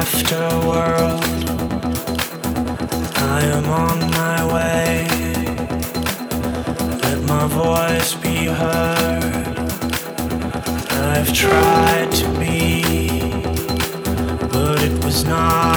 afterworld. I am on my way. Let my voice be heard. I've tried to be, but it was not.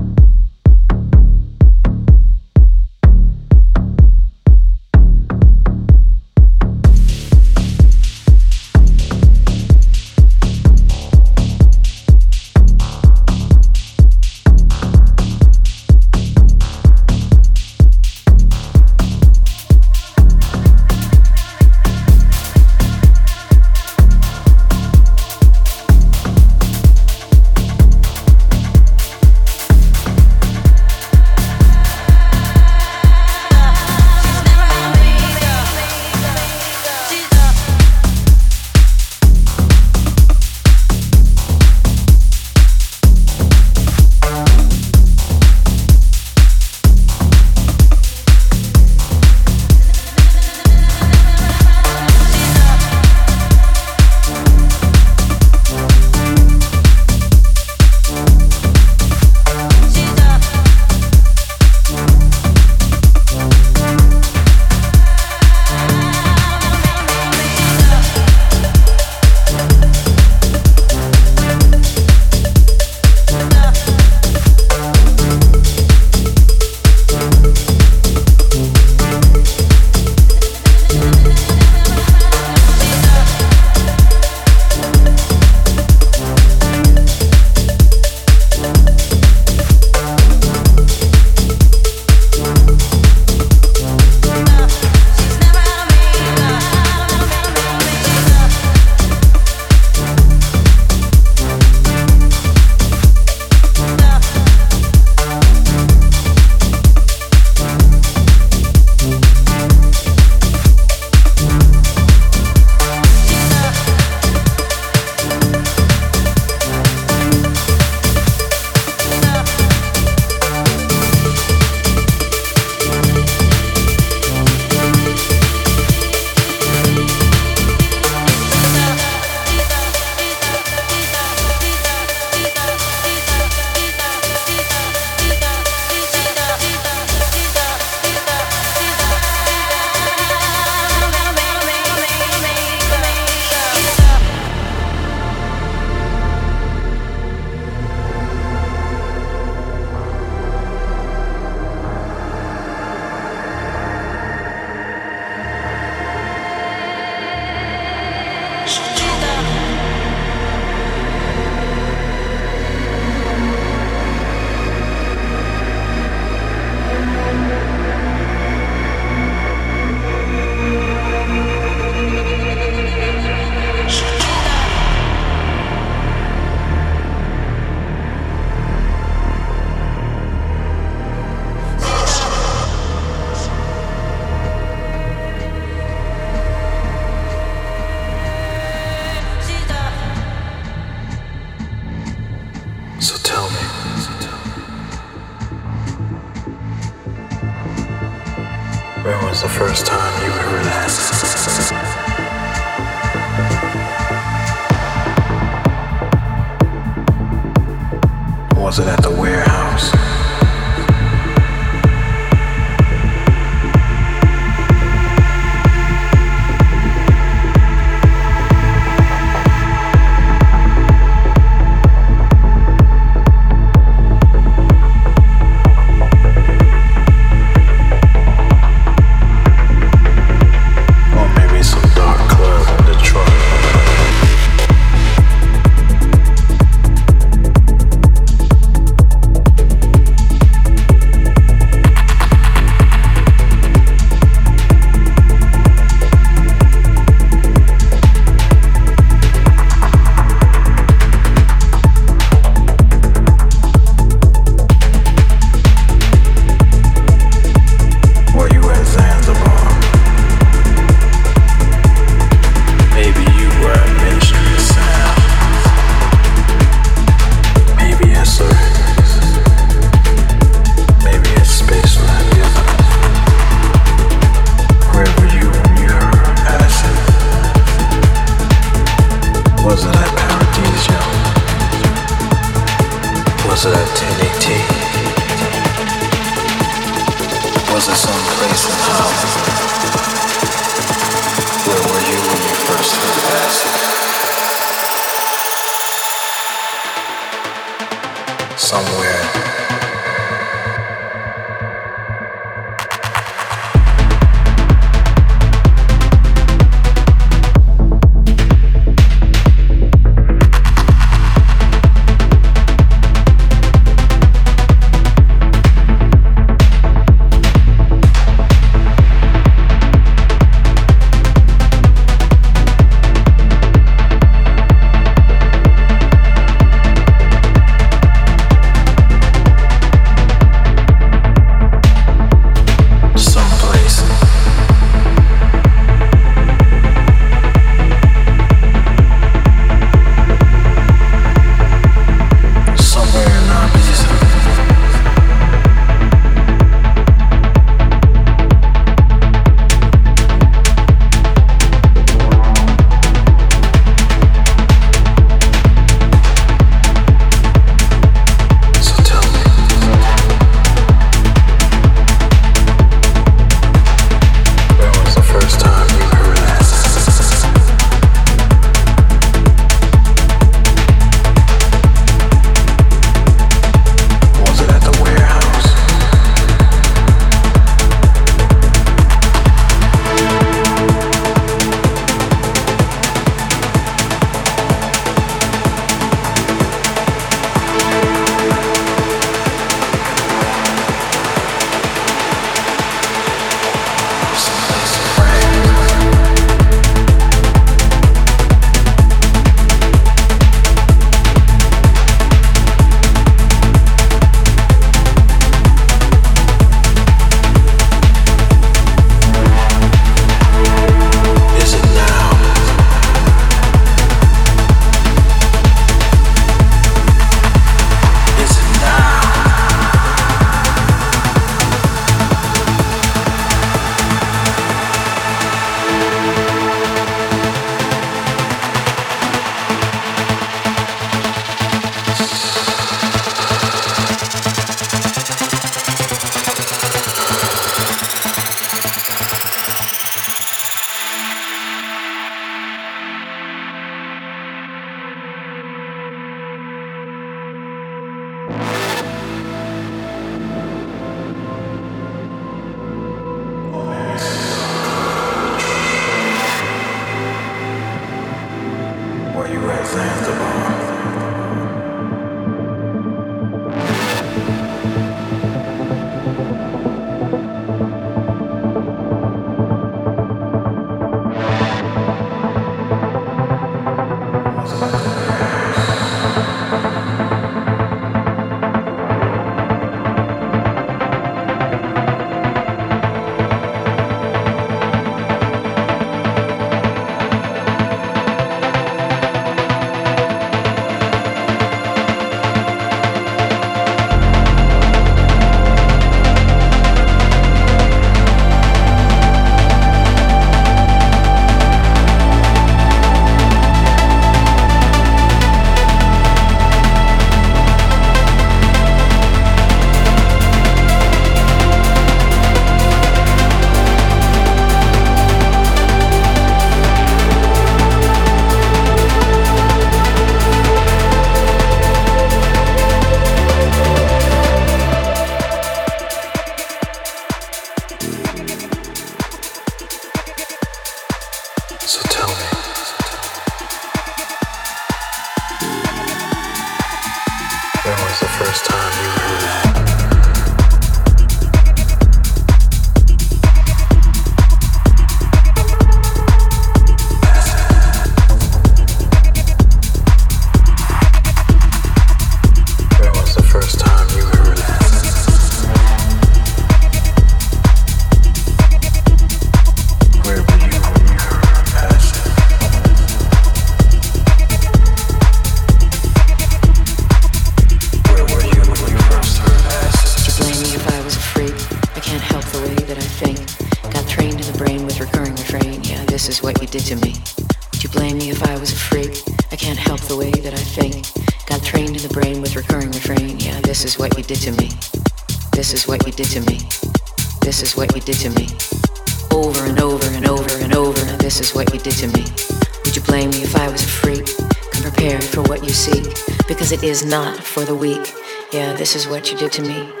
not for the weak. Yeah, this is what you did to me.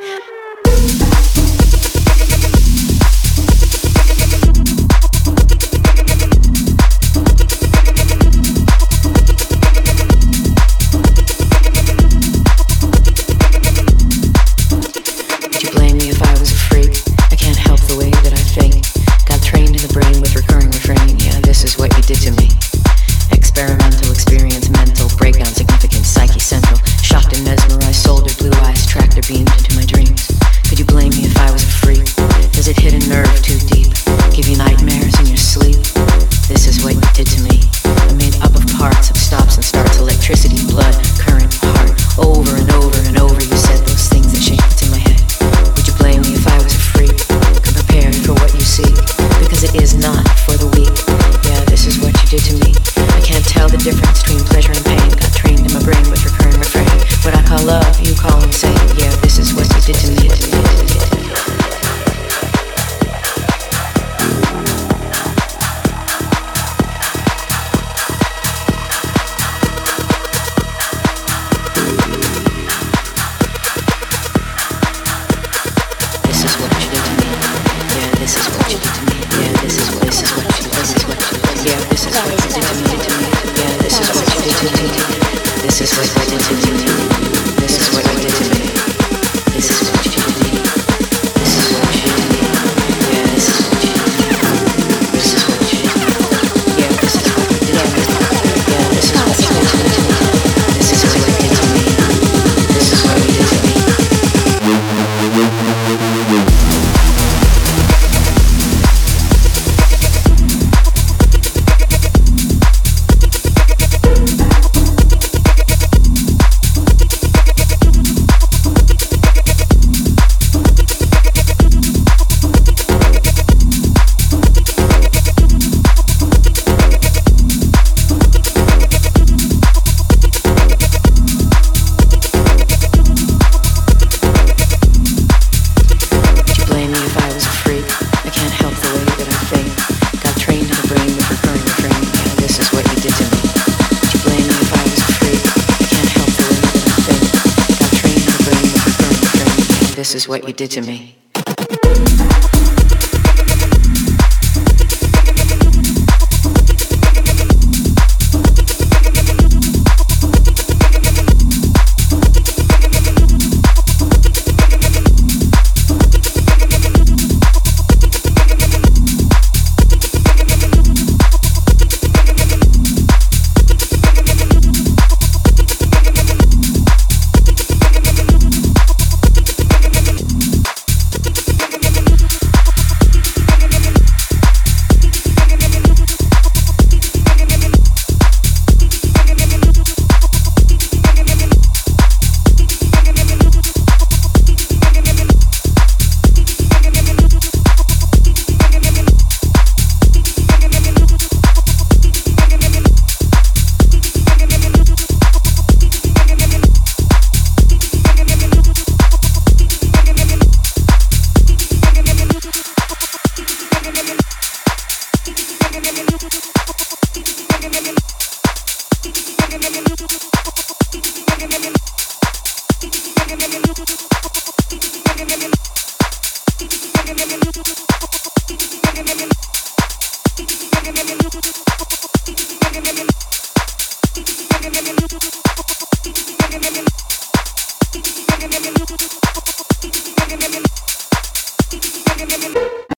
did to me.